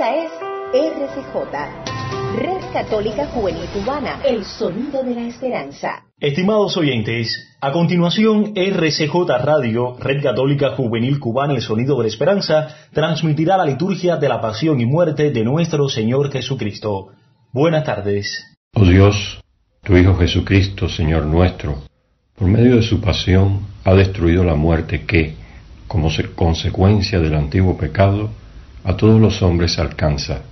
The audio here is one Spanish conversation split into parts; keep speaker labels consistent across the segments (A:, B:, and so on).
A: Esta es RCJ, Red Católica Juvenil Cubana, el sonido de la esperanza.
B: Estimados oyentes, a continuación RCJ Radio, Red Católica Juvenil Cubana, el sonido de la esperanza, transmitirá la liturgia de la pasión y muerte de nuestro Señor Jesucristo. Buenas tardes.
C: Oh Dios, tu Hijo Jesucristo, Señor nuestro, por medio de su pasión ha destruido la muerte que, como consecuencia del antiguo pecado, a todos los hombres alcanza.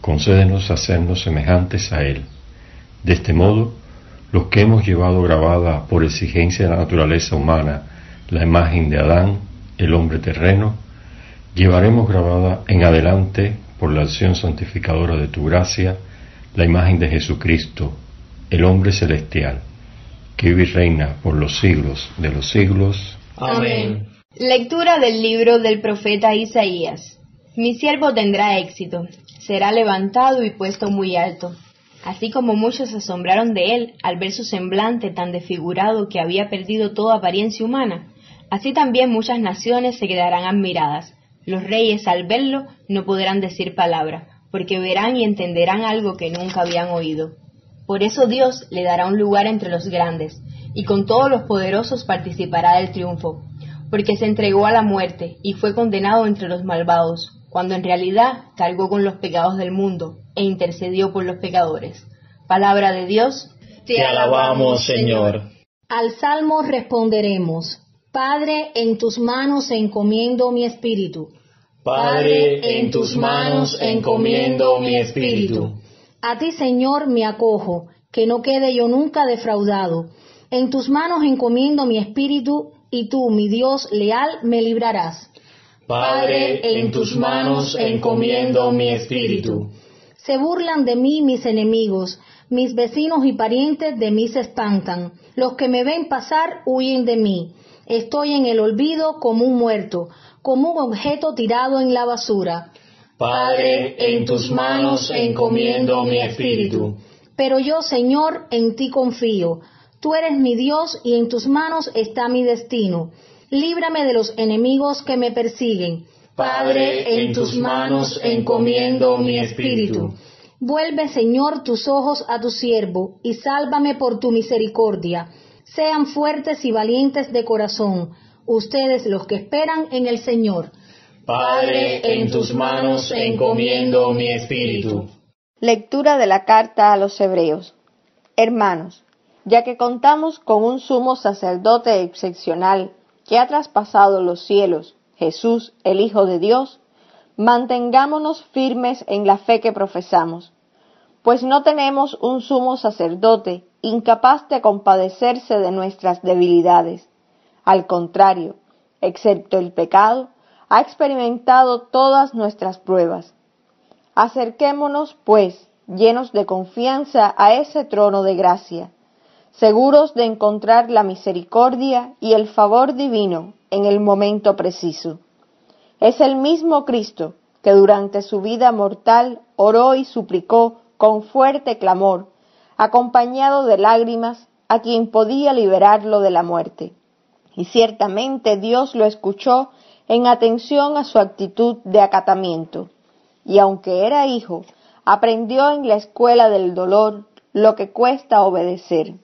C: Concédenos hacernos semejantes a Él. De este modo, los que hemos llevado grabada por exigencia de la naturaleza humana la imagen de Adán, el hombre terreno, llevaremos grabada en adelante, por la acción santificadora de tu gracia, la imagen de Jesucristo, el hombre celestial, que vive y reina por los siglos de los siglos.
D: Amén. Lectura del libro del profeta Isaías. Mi siervo tendrá éxito, será levantado y puesto muy alto. Así como muchos se asombraron de él al ver su semblante tan desfigurado que había perdido toda apariencia humana, así también muchas naciones se quedarán admiradas. Los reyes al verlo no podrán decir palabra, porque verán y entenderán algo que nunca habían oído. Por eso Dios le dará un lugar entre los grandes, y con todos los poderosos participará del triunfo, porque se entregó a la muerte y fue condenado entre los malvados, cuando en realidad cargó con los pecados del mundo e intercedió por los pecadores. Palabra de Dios.
E: Te alabamos, Señor.
F: Al salmo responderemos, Padre, en tus manos encomiendo mi espíritu.
E: Padre, en tus manos encomiendo mi espíritu.
F: A ti, Señor, me acojo, que no quede yo nunca defraudado. En tus manos encomiendo mi espíritu, y tú, mi Dios leal, me librarás.
E: Padre, en tus manos encomiendo mi espíritu.
F: Se burlan de mí mis enemigos, mis vecinos y parientes de mí se espantan. Los que me ven pasar huyen de mí. Estoy en el olvido como un muerto, como un objeto tirado en la basura.
E: Padre, en tus manos encomiendo mi espíritu.
F: Pero yo, Señor, en ti confío. Tú eres mi Dios y en tus manos está mi destino líbrame de los enemigos que me persiguen.
E: Padre, en tus manos encomiendo mi espíritu.
F: Vuelve, Señor, tus ojos a tu siervo, y sálvame por tu misericordia. Sean fuertes y valientes de corazón, ustedes los que esperan en el Señor.
E: Padre, en tus manos encomiendo mi espíritu.
D: Lectura de la carta a los Hebreos. Hermanos, ya que contamos con un sumo sacerdote excepcional, que ha traspasado los cielos, Jesús, el Hijo de Dios, mantengámonos firmes en la fe que profesamos, pues no tenemos un sumo sacerdote incapaz de compadecerse de nuestras debilidades. Al contrario, excepto el pecado, ha experimentado todas nuestras pruebas. Acerquémonos, pues, llenos de confianza a ese trono de gracia seguros de encontrar la misericordia y el favor divino en el momento preciso. Es el mismo Cristo que durante su vida mortal oró y suplicó con fuerte clamor, acompañado de lágrimas, a quien podía liberarlo de la muerte. Y ciertamente Dios lo escuchó en atención a su actitud de acatamiento. Y aunque era hijo, aprendió en la escuela del dolor lo que cuesta obedecer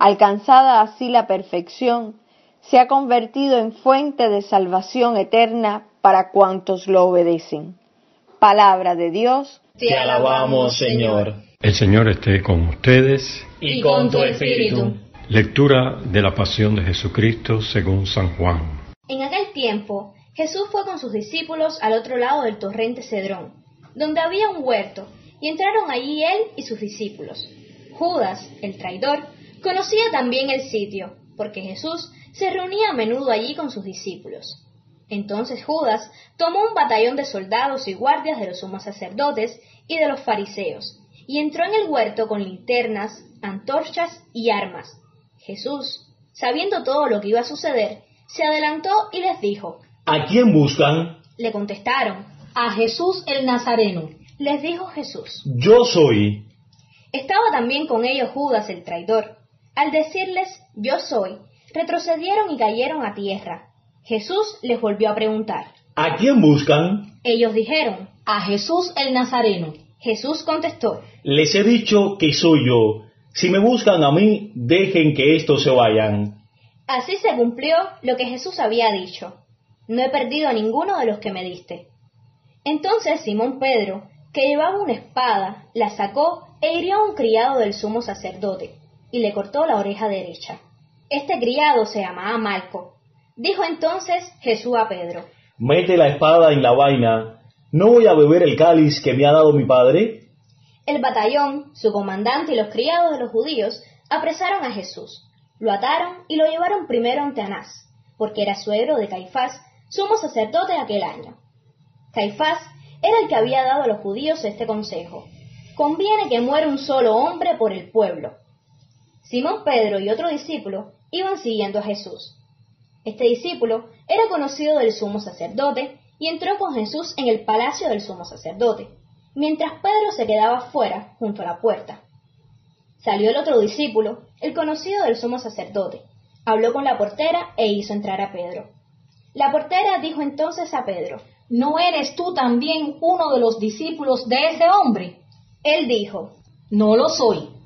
D: alcanzada así la perfección, se ha convertido en fuente de salvación eterna para cuantos lo obedecen. Palabra de Dios.
E: Te alabamos, Señor.
C: El Señor esté con ustedes.
E: Y con tu espíritu.
C: Lectura de la pasión de Jesucristo según San Juan.
G: En aquel tiempo, Jesús fue con sus discípulos al otro lado del torrente Cedrón, donde había un huerto, y entraron allí él y sus discípulos. Judas, el traidor, Conocía también el sitio, porque Jesús se reunía a menudo allí con sus discípulos. Entonces Judas tomó un batallón de soldados y guardias de los sumos sacerdotes y de los fariseos, y entró en el huerto con linternas, antorchas y armas. Jesús, sabiendo todo lo que iba a suceder, se adelantó y les dijo,
E: ¿A quién buscan?
G: Le contestaron,
F: A Jesús el Nazareno.
G: Les dijo Jesús,
E: Yo soy.
G: Estaba también con ellos Judas el traidor. Al decirles yo soy, retrocedieron y cayeron a tierra. Jesús les volvió a preguntar,
B: ¿A quién buscan?
G: Ellos dijeron,
F: A Jesús el Nazareno.
G: Jesús contestó,
B: Les he dicho que soy yo. Si me buscan a mí, dejen que estos se vayan.
G: así se cumplió lo que Jesús había dicho. No he perdido a ninguno de los que me diste. Entonces Simón Pedro, que llevaba una espada, la sacó e hirió a un criado del sumo sacerdote, y le cortó la oreja derecha. Este criado se llamaba Malco. Dijo entonces Jesús a Pedro,
B: Mete la espada en la vaina. ¿No voy a beber el cáliz que me ha dado mi padre?
G: El batallón, su comandante y los criados de los judíos apresaron a Jesús, lo ataron y lo llevaron primero ante Anás, porque era suegro de Caifás, sumo sacerdote de aquel año. Caifás era el que había dado a los judíos este consejo. Conviene que muera un solo hombre por el pueblo. Simón Pedro y otro discípulo iban siguiendo a Jesús. Este discípulo era conocido del sumo sacerdote y entró con Jesús en el palacio del sumo sacerdote, mientras Pedro se quedaba fuera, junto a la puerta. Salió el otro discípulo, el conocido del sumo sacerdote, habló con la portera e hizo entrar a Pedro. La portera dijo entonces a Pedro,
F: ¿No eres tú también uno de los discípulos de ese hombre?
G: él dijo,
F: No lo soy.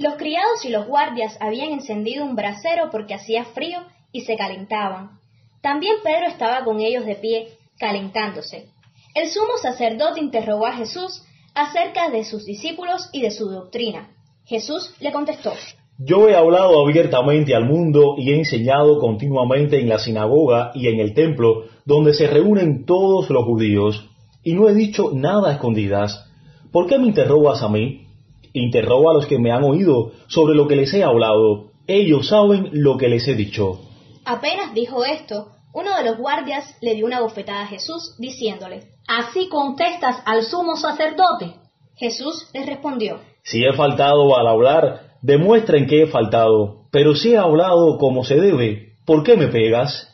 G: Los criados y los guardias habían encendido un brasero porque hacía frío y se calentaban. También Pedro estaba con ellos de pie, calentándose. El sumo sacerdote interrogó a Jesús acerca de sus discípulos y de su doctrina. Jesús le contestó,
B: Yo he hablado abiertamente al mundo y he enseñado continuamente en la sinagoga y en el templo donde se reúnen todos los judíos, y no he dicho nada a escondidas. ¿Por qué me interrogas a mí? Interrogo a los que me han oído sobre lo que les he hablado. Ellos saben lo que les he dicho.
G: Apenas dijo esto, uno de los guardias le dio una bofetada a Jesús, diciéndole,
F: ¿Así contestas al sumo sacerdote?
G: Jesús les respondió,
B: Si he faltado al hablar, demuestren que he faltado. Pero si he hablado como se debe, ¿por qué me pegas?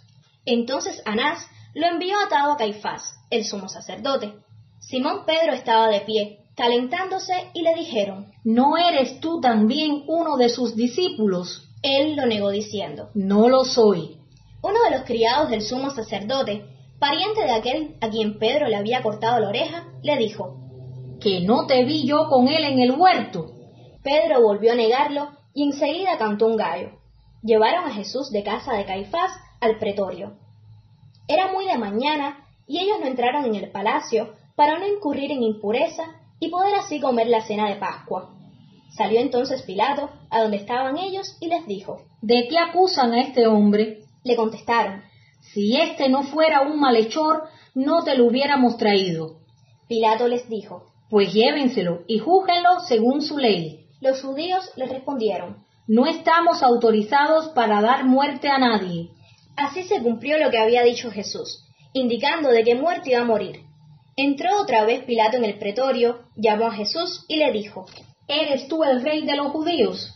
G: Entonces Anás lo envió atado a Caifás, el sumo sacerdote. Simón Pedro estaba de pie, calentándose, y le dijeron,
F: ¿No eres tú también uno de sus discípulos?
G: él lo negó diciendo,
F: No lo soy.
G: Uno de los criados del sumo sacerdote, pariente de aquel a quien Pedro le había cortado la oreja, le dijo,
F: Que no te vi yo con él en el huerto.
G: Pedro volvió a negarlo y enseguida cantó un gallo. Llevaron a Jesús de casa de Caifás al pretorio. Era muy de mañana y ellos no entraron en el palacio para no incurrir en impureza y poder así comer la cena de Pascua. Salió entonces Pilato a donde estaban ellos y les dijo.
F: ¿De qué acusan a este hombre?
G: Le contestaron.
F: Si este no fuera un malhechor, no te lo hubiéramos traído.
G: Pilato les dijo.
F: Pues llévenselo y júzguenlo según su ley.
G: Los judíos le respondieron.
F: No estamos autorizados para dar muerte a nadie.
G: Así se cumplió lo que había dicho Jesús, indicando de qué muerte iba a morir. Entró otra vez Pilato en el pretorio, llamó a Jesús y le dijo,
F: ¿Eres tú el rey de los judíos?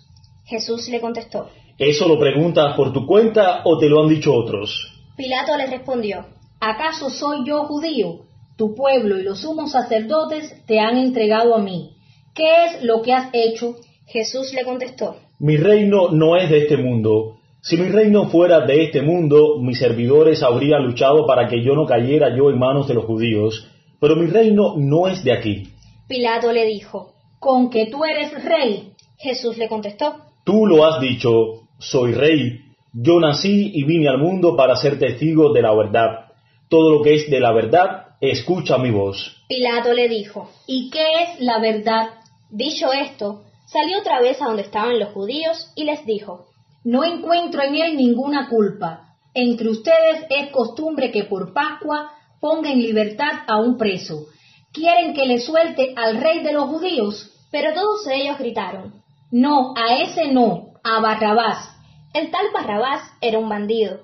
G: Jesús le contestó.
B: ¿Eso lo preguntas por tu cuenta o te lo han dicho otros?
G: Pilato le respondió,
F: ¿Acaso soy yo judío? Tu pueblo y los sumos sacerdotes te han entregado a mí. ¿Qué es lo que has hecho?
G: Jesús le contestó,
B: Mi reino no es de este mundo. Si mi reino fuera de este mundo, mis servidores habrían luchado para que yo no cayera yo en manos de los judíos, pero mi reino no es de aquí.
G: Pilato le dijo,
F: ¿Con que tú eres rey?
G: Jesús le contestó,
B: Tú lo has dicho, soy rey. Yo nací y vine al mundo para ser testigo de la verdad. Todo lo que es de la verdad, escucha mi voz.
G: Pilato le dijo,
F: ¿Y qué es la verdad?
G: Dicho esto, salió otra vez a donde estaban los judíos y les dijo,
F: No encuentro en él ninguna culpa. Entre ustedes es costumbre que por Pascua ponga en libertad a un preso. ¿Quieren que le suelte al rey de los judíos?
G: pero todos ellos gritaron.
F: No, a ese no, a Barrabás.
G: El tal Barrabás era un bandido.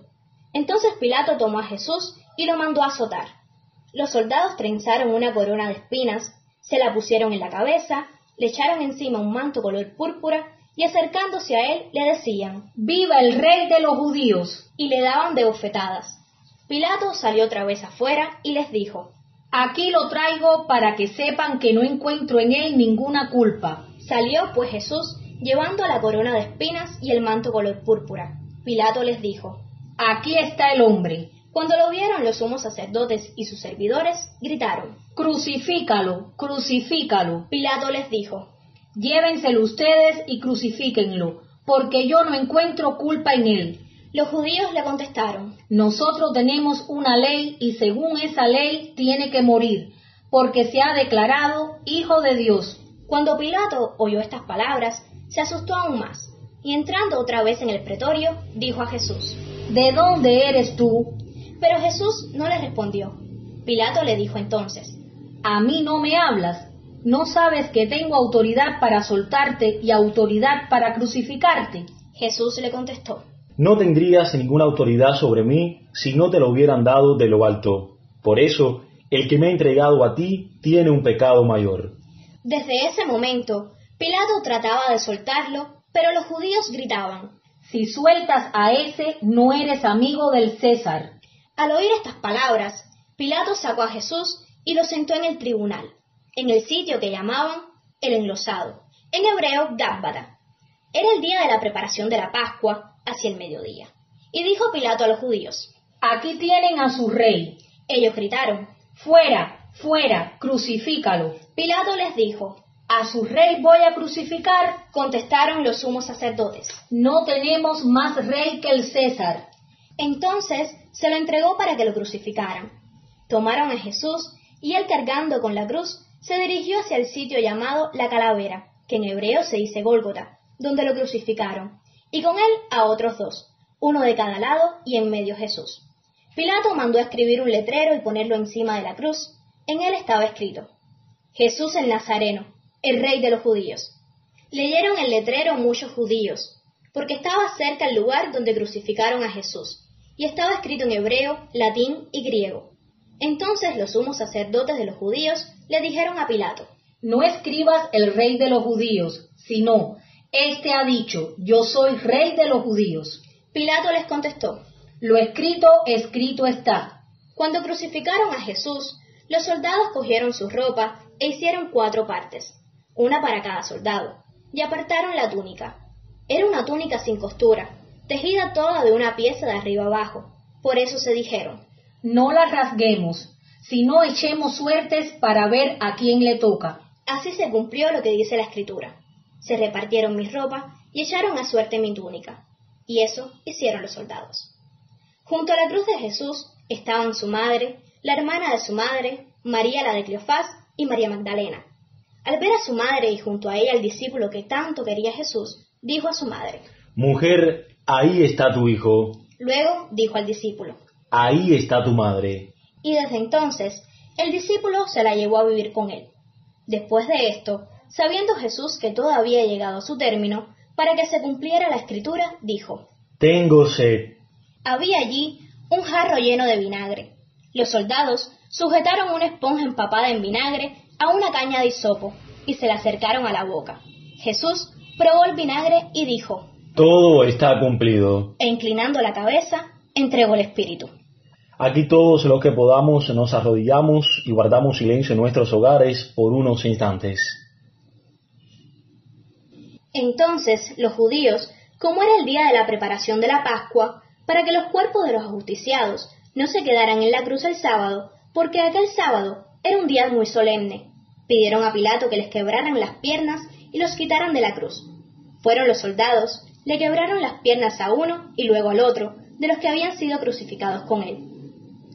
G: Entonces Pilato tomó a Jesús y lo mandó a azotar. Los soldados trenzaron una corona de espinas, se la pusieron en la cabeza, le echaron encima un manto color púrpura y acercándose a él le decían,
F: ¡Viva el rey de los judíos!
G: y le daban de bofetadas. Pilato salió otra vez afuera y les dijo,
F: Aquí lo traigo para que sepan que no encuentro en él ninguna culpa.
G: Salió pues Jesús llevando la corona de espinas y el manto color púrpura. Pilato les dijo,
F: Aquí está el hombre.
G: Cuando lo vieron los sumos sacerdotes y sus servidores, gritaron,
F: Crucifícalo, crucifícalo.
G: Pilato les dijo,
F: Llévenselo ustedes y crucifíquenlo, porque yo no encuentro culpa en él.
G: Los judíos le contestaron,
F: Nosotros tenemos una ley y según esa ley tiene que morir, porque se ha declarado Hijo de Dios.
G: Cuando Pilato oyó estas palabras, se asustó aún más, y entrando otra vez en el pretorio, dijo a Jesús,
F: ¿De dónde eres tú?
G: Pero Jesús no le respondió. Pilato le dijo entonces,
F: A mí no me hablas. ¿No sabes que tengo autoridad para soltarte y autoridad para crucificarte?
G: Jesús le contestó,
B: No tendrías ninguna autoridad sobre mí si no te lo hubieran dado de lo alto. Por eso, el que me ha entregado a ti tiene un pecado mayor.
G: Desde ese momento, Pilato trataba de soltarlo, pero los judíos gritaban,
F: Si sueltas a ese, no eres amigo del César.
G: Al oír estas palabras, Pilato sacó a Jesús y lo sentó en el tribunal, en el sitio que llamaban el enlosado, en hebreo Gábbata. Era el día de la preparación de la Pascua, hacia el mediodía. Y dijo Pilato a los judíos,
F: Aquí tienen a su rey.
G: Ellos gritaron,
F: Fuera, fuera, crucifícalo.
G: Pilato les dijo,
F: A su rey voy a crucificar.
G: contestaron los sumos sacerdotes.
F: No tenemos más rey que el César.
G: Entonces se lo entregó para que lo crucificaran. Tomaron a Jesús y él cargando con la cruz se dirigió hacia el sitio llamado la calavera, que en hebreo se dice Gólgota, donde lo crucificaron, y con él a otros dos, uno de cada lado y en medio Jesús. Pilato mandó escribir un letrero y ponerlo encima de la cruz. En él estaba escrito, Jesús el Nazareno, el rey de los judíos. Leyeron el letrero muchos judíos, porque estaba cerca el lugar donde crucificaron a Jesús, y estaba escrito en hebreo, latín y griego. Entonces los sumos sacerdotes de los judíos le dijeron a Pilato,
F: No escribas el rey de los judíos, sino, Este ha dicho, yo soy rey de los judíos.
G: Pilato les contestó,
F: Lo escrito, escrito está.
G: Cuando crucificaron a Jesús, los soldados cogieron su ropa e hicieron cuatro partes, una para cada soldado, y apartaron la túnica. Era una túnica sin costura, tejida toda de una pieza de arriba abajo. Por eso se dijeron,
F: No la rasguemos, sino echemos suertes para ver a quién le toca.
G: Así se cumplió lo que dice la escritura. Se repartieron mis ropas y echaron a suerte mi túnica. Y eso hicieron los soldados. Junto a la cruz de Jesús estaban su madre, la hermana de su madre, María la de Cleofás y María Magdalena. Al ver a su madre y junto a ella al discípulo que tanto quería Jesús, dijo a su madre.
B: Mujer, ahí está tu hijo,
G: Luego dijo al discípulo.
B: ahí está tu madre.
G: Y desde entonces el discípulo se la llevó a vivir con él. Después de esto, sabiendo Jesús que todo había llegado a su término, para que se cumpliera la escritura, dijo,
B: Tengo sed.
G: Había allí un jarro lleno de vinagre. Los soldados sujetaron una esponja empapada en vinagre a una caña de hisopo y se la acercaron a la boca. Jesús probó el vinagre y dijo,
B: Todo está cumplido.
G: e inclinando la cabeza, entregó el espíritu.
B: Aquí todos los que podamos nos arrodillamos y guardamos silencio en nuestros hogares por unos instantes.
G: Entonces los judíos, como era el día de la preparación de la Pascua, para que los cuerpos de los ajusticiados no se quedaran en la cruz el sábado, porque aquel sábado era un día muy solemne, pidieron a Pilato que les quebraran las piernas y los quitaran de la cruz. Fueron los soldados, le quebraron las piernas a uno y luego al otro, de los que habían sido crucificados con él.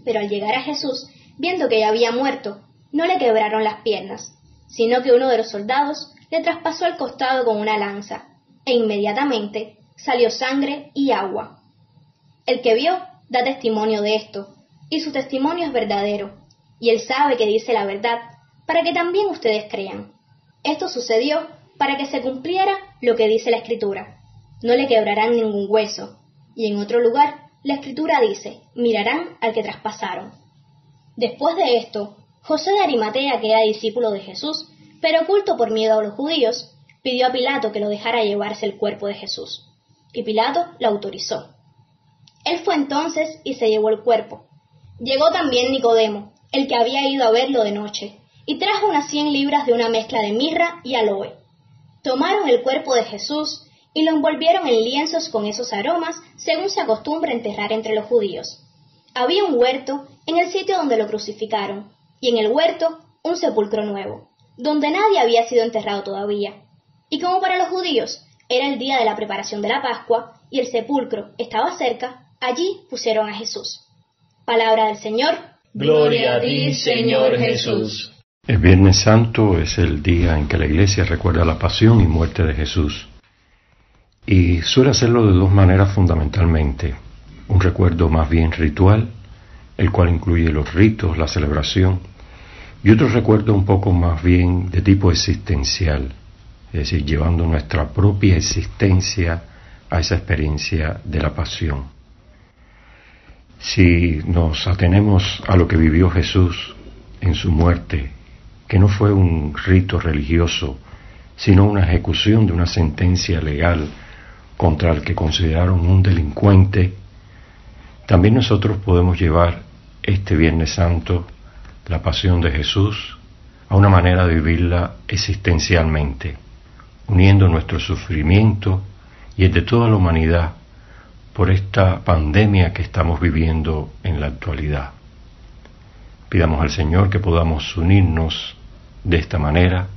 G: Pero al llegar a Jesús, viendo que ya había muerto, no le quebraron las piernas, sino que uno de los soldados le traspasó el costado con una lanza, e inmediatamente salió sangre y agua. El que vio da testimonio de esto, y su testimonio es verdadero, y él sabe que dice la verdad, para que también ustedes crean. Esto sucedió para que se cumpliera lo que dice la Escritura. No le quebrarán ningún hueso. Y en otro lugar, la Escritura dice, mirarán al que traspasaron. Después de esto, José de Arimatea, que era discípulo de Jesús, pero oculto por miedo a los judíos, pidió a Pilato que lo dejara llevarse el cuerpo de Jesús. Y Pilato lo autorizó. Él fue entonces y se llevó el cuerpo. Llegó también Nicodemo, el que había ido a verlo de noche, y trajo unas cien libras de una mezcla de mirra y aloe. Tomaron el cuerpo de Jesús y lo envolvieron en lienzos con esos aromas, según se acostumbra enterrar entre los judíos. Había un huerto en el sitio donde lo crucificaron, y en el huerto un sepulcro nuevo, donde nadie había sido enterrado todavía. Y como para los judíos era el día de la preparación de la Pascua y el sepulcro estaba cerca, allí pusieron a Jesús. Palabra del Señor.
E: Gloria a ti, Señor Jesús.
C: El Viernes Santo es el día en que la Iglesia recuerda la pasión y muerte de Jesús. Y suele hacerlo de dos maneras fundamentalmente. Un recuerdo más bien ritual, el cual incluye los ritos, la celebración, y otro recuerdo un poco más bien de tipo existencial, es decir, llevando nuestra propia existencia a esa experiencia de la pasión. Si nos atenemos a lo que vivió Jesús en su muerte, que no fue un rito religioso, sino una ejecución de una sentencia legal contra el que consideraron un delincuente, también nosotros podemos llevar este Viernes Santo, la pasión de Jesús, a una manera de vivirla existencialmente, uniendo nuestro sufrimiento y el de toda la humanidad por esta pandemia que estamos viviendo en la actualidad. Pidamos al Señor que podamos unirnos de esta manera,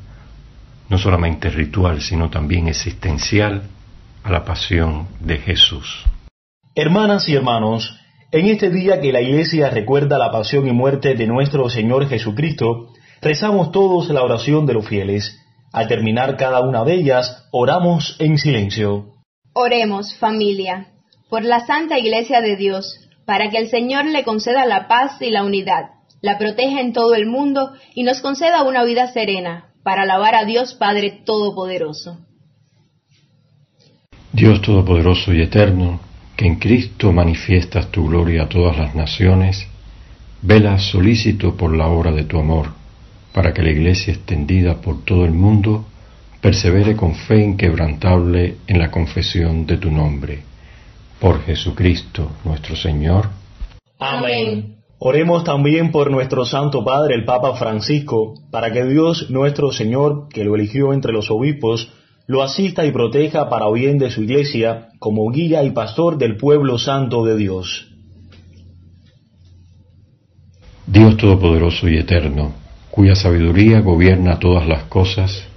C: no solamente ritual, sino también existencial, a la pasión de Jesús.
B: Hermanas y hermanos, en este día que la Iglesia recuerda la pasión y muerte de nuestro Señor Jesucristo, rezamos todos la oración de los fieles. Al terminar cada una de ellas, oramos en silencio.
D: Oremos, familia por la Santa Iglesia de Dios, para que el Señor le conceda la paz y la unidad, la proteja en todo el mundo y nos conceda una vida serena, para alabar a Dios Padre Todopoderoso.
C: Dios Todopoderoso y Eterno, que en Cristo manifiestas tu gloria a todas las naciones, vela solícito por la obra de tu amor, para que la Iglesia extendida por todo el mundo persevere con fe inquebrantable en la confesión de tu nombre por Jesucristo nuestro Señor.
E: Amén.
B: Oremos también por nuestro Santo Padre, el Papa Francisco, para que Dios nuestro Señor, que lo eligió entre los obispos, lo asista y proteja para bien de su iglesia, como guía y pastor del pueblo santo de Dios.
C: Dios Todopoderoso y Eterno, cuya sabiduría gobierna todas las cosas,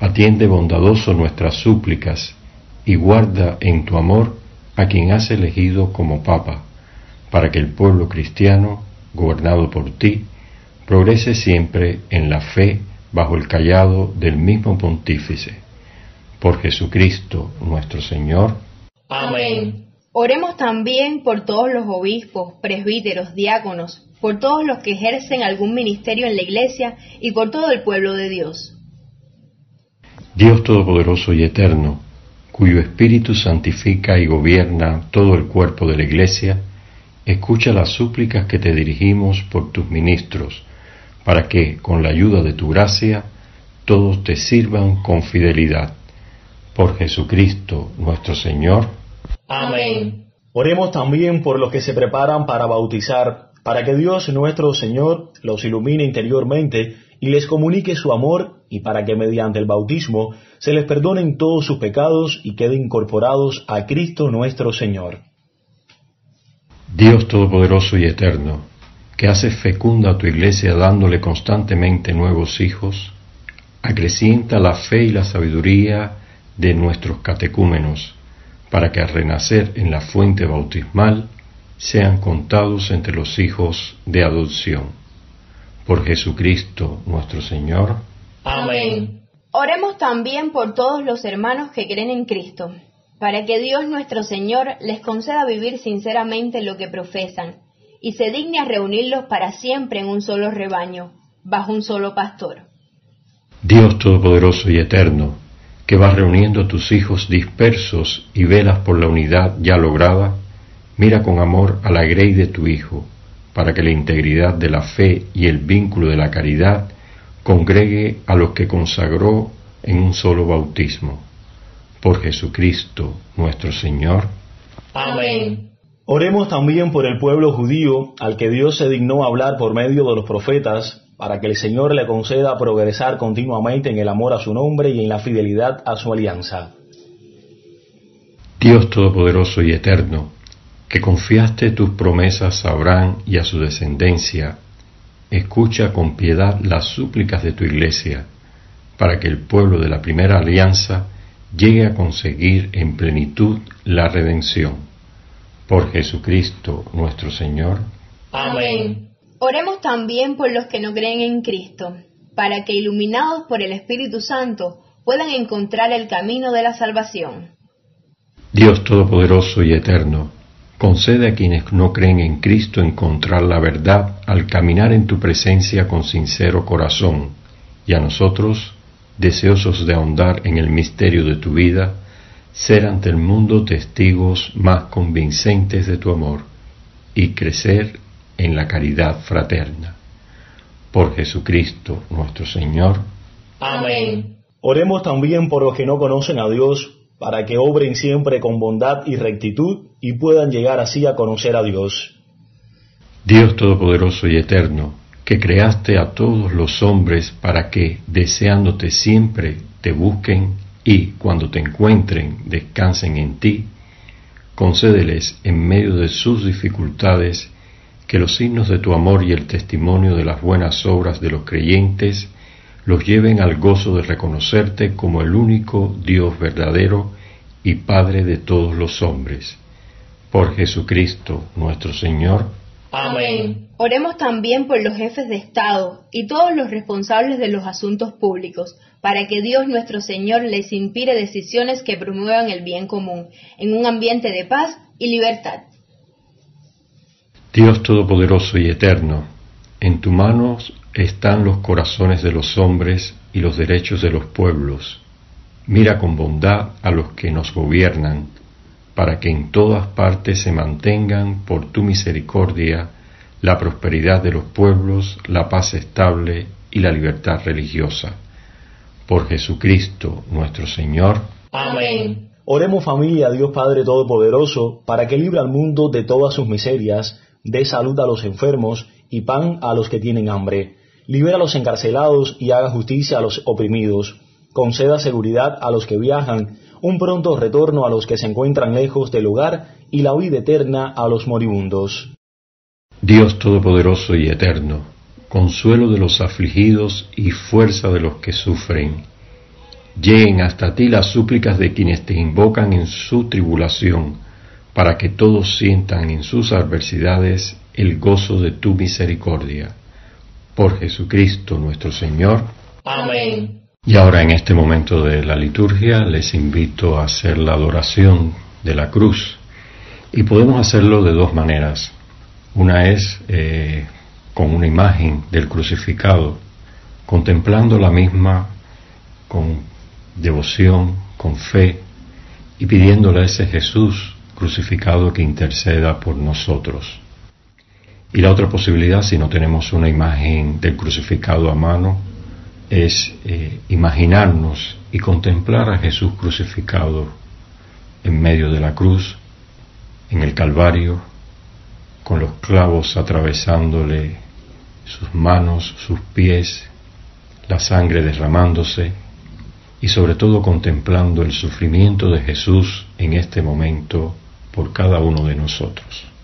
C: atiende bondadoso nuestras súplicas y guarda en tu amor a quien has elegido como Papa, para que el pueblo cristiano, gobernado por ti, progrese siempre en la fe bajo el callado del mismo pontífice. Por Jesucristo nuestro Señor.
E: Amén.
D: Oremos también por todos los obispos, presbíteros, diáconos, por todos los que ejercen algún ministerio en la Iglesia y por todo el pueblo de Dios.
C: Dios Todopoderoso y Eterno, cuyo Espíritu santifica y gobierna todo el cuerpo de la Iglesia, escucha las súplicas que te dirigimos por tus ministros, para que, con la ayuda de tu gracia, todos te sirvan con fidelidad. Por Jesucristo nuestro Señor.
E: Amén.
B: Oremos también por los que se preparan para bautizar, para que Dios nuestro Señor los ilumine interiormente y les comunique su amor y para que mediante el bautismo se les perdonen todos sus pecados y queden incorporados a Cristo nuestro Señor.
C: Dios Todopoderoso y Eterno, que haces fecunda a tu iglesia dándole constantemente nuevos hijos, acrecienta la fe y la sabiduría de nuestros catecúmenos, para que al renacer en la fuente bautismal sean contados entre los hijos de adopción por Jesucristo nuestro Señor.
E: Amén.
D: Oremos también por todos los hermanos que creen en Cristo, para que Dios nuestro Señor les conceda vivir sinceramente lo que profesan, y se digne a reunirlos para siempre en un solo rebaño, bajo un solo pastor.
C: Dios Todopoderoso y Eterno, que vas reuniendo a tus hijos dispersos y velas por la unidad ya lograda, mira con amor a la grey de tu Hijo, para que la integridad de la fe y el vínculo de la caridad congregue a los que consagró en un solo bautismo. Por Jesucristo nuestro Señor.
E: Amén.
B: Oremos también por el pueblo judío al que Dios se dignó hablar por medio de los profetas, para que el Señor le conceda progresar continuamente en el amor a su nombre y en la fidelidad a su alianza.
C: Dios Todopoderoso y Eterno, que confiaste tus promesas a Abraham y a su descendencia, escucha con piedad las súplicas de tu iglesia, para que el pueblo de la primera alianza llegue a conseguir en plenitud la redención. Por Jesucristo nuestro Señor.
G: Amén.
D: Oremos también por los que no creen en Cristo, para que iluminados por el Espíritu Santo puedan encontrar el camino de la salvación.
C: Dios Todopoderoso y Eterno, concede a quienes no creen en Cristo encontrar la verdad al caminar en tu presencia con sincero corazón, y a nosotros, deseosos de ahondar en el misterio de tu vida, ser ante el mundo testigos más convincentes de tu amor y crecer en la caridad fraterna. Por Jesucristo nuestro Señor.
G: Amén.
B: Oremos también por los que no conocen a Dios, para que obren siempre con bondad y rectitud y puedan llegar así a conocer a Dios.
C: Dios Todopoderoso y Eterno, que creaste a todos los hombres para que, deseándote siempre, te busquen y, cuando te encuentren, descansen en ti, concédeles en medio de sus dificultades que los signos de tu amor y el testimonio de las buenas obras de los creyentes los lleven al gozo de reconocerte como el único Dios verdadero y Padre de todos los hombres. Por Jesucristo nuestro Señor.
G: Amén.
D: Oremos también por los jefes de Estado y todos los responsables de los asuntos públicos, para que Dios nuestro Señor les inspire decisiones que promuevan el bien común, en un ambiente de paz y libertad.
C: Dios Todopoderoso y Eterno, en tu mano están los corazones de los hombres y los derechos de los pueblos. Mira con bondad a los que nos gobiernan, para que en todas partes se mantengan por tu misericordia la prosperidad de los pueblos, la paz estable y la libertad religiosa. Por Jesucristo nuestro Señor.
G: Amén.
B: Oremos familia a Dios Padre Todopoderoso, para que libre al mundo de todas sus miserias, dé salud a los enfermos y pan a los que tienen hambre. Libera a los encarcelados y haga justicia a los oprimidos. Conceda seguridad a los que viajan, un pronto retorno a los que se encuentran lejos del hogar y la vida eterna a los moribundos.
C: Dios Todopoderoso y Eterno, consuelo de los afligidos y fuerza de los que sufren, lleguen hasta ti las súplicas de quienes te invocan en su tribulación, para que todos sientan en sus adversidades el gozo de tu misericordia. Por Jesucristo nuestro Señor.
G: Amén.
C: Y ahora en este momento de la liturgia les invito a hacer la adoración de la cruz. Y podemos hacerlo de dos maneras. Una es eh, con una imagen del crucificado, contemplando la misma con devoción, con fe y pidiéndole a ese Jesús crucificado que interceda por nosotros. Y la otra posibilidad, si no tenemos una imagen del crucificado a mano, es eh, imaginarnos y contemplar a Jesús crucificado en medio de la cruz, en el Calvario, con los clavos atravesándole sus manos, sus pies, la sangre derramándose y sobre todo contemplando el sufrimiento de Jesús en este momento por cada uno de nosotros.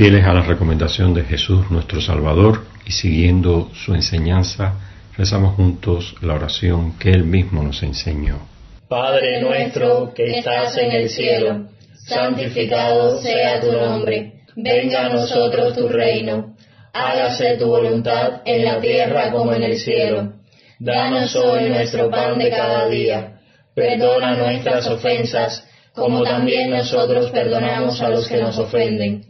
C: Fieles a la recomendación de Jesús nuestro Salvador y siguiendo su enseñanza, rezamos juntos la oración que Él mismo nos enseñó.
E: Padre nuestro que estás en el cielo, santificado sea tu nombre, venga a nosotros tu reino, hágase tu voluntad en la tierra como en el cielo. Danos hoy nuestro pan de cada día, perdona nuestras ofensas, como también nosotros perdonamos a los que nos ofenden.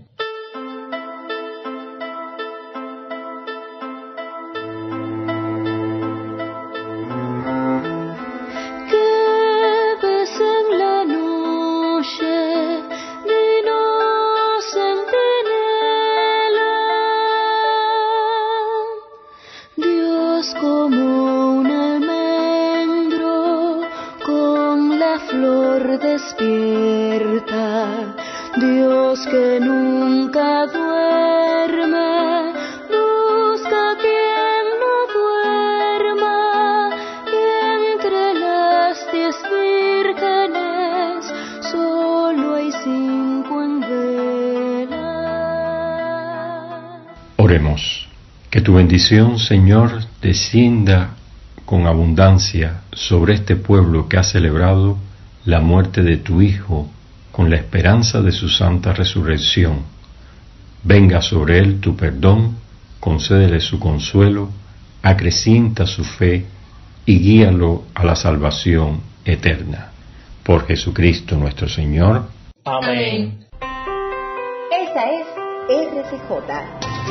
C: Que tu bendición, Señor, descienda con abundancia sobre este pueblo que ha celebrado la muerte de tu Hijo con la esperanza de su santa resurrección. Venga sobre él tu perdón, concédele su consuelo, acrecienta su fe y guíalo a la salvación eterna. Por Jesucristo nuestro Señor.
E: Amén.
A: Esta es RCJ,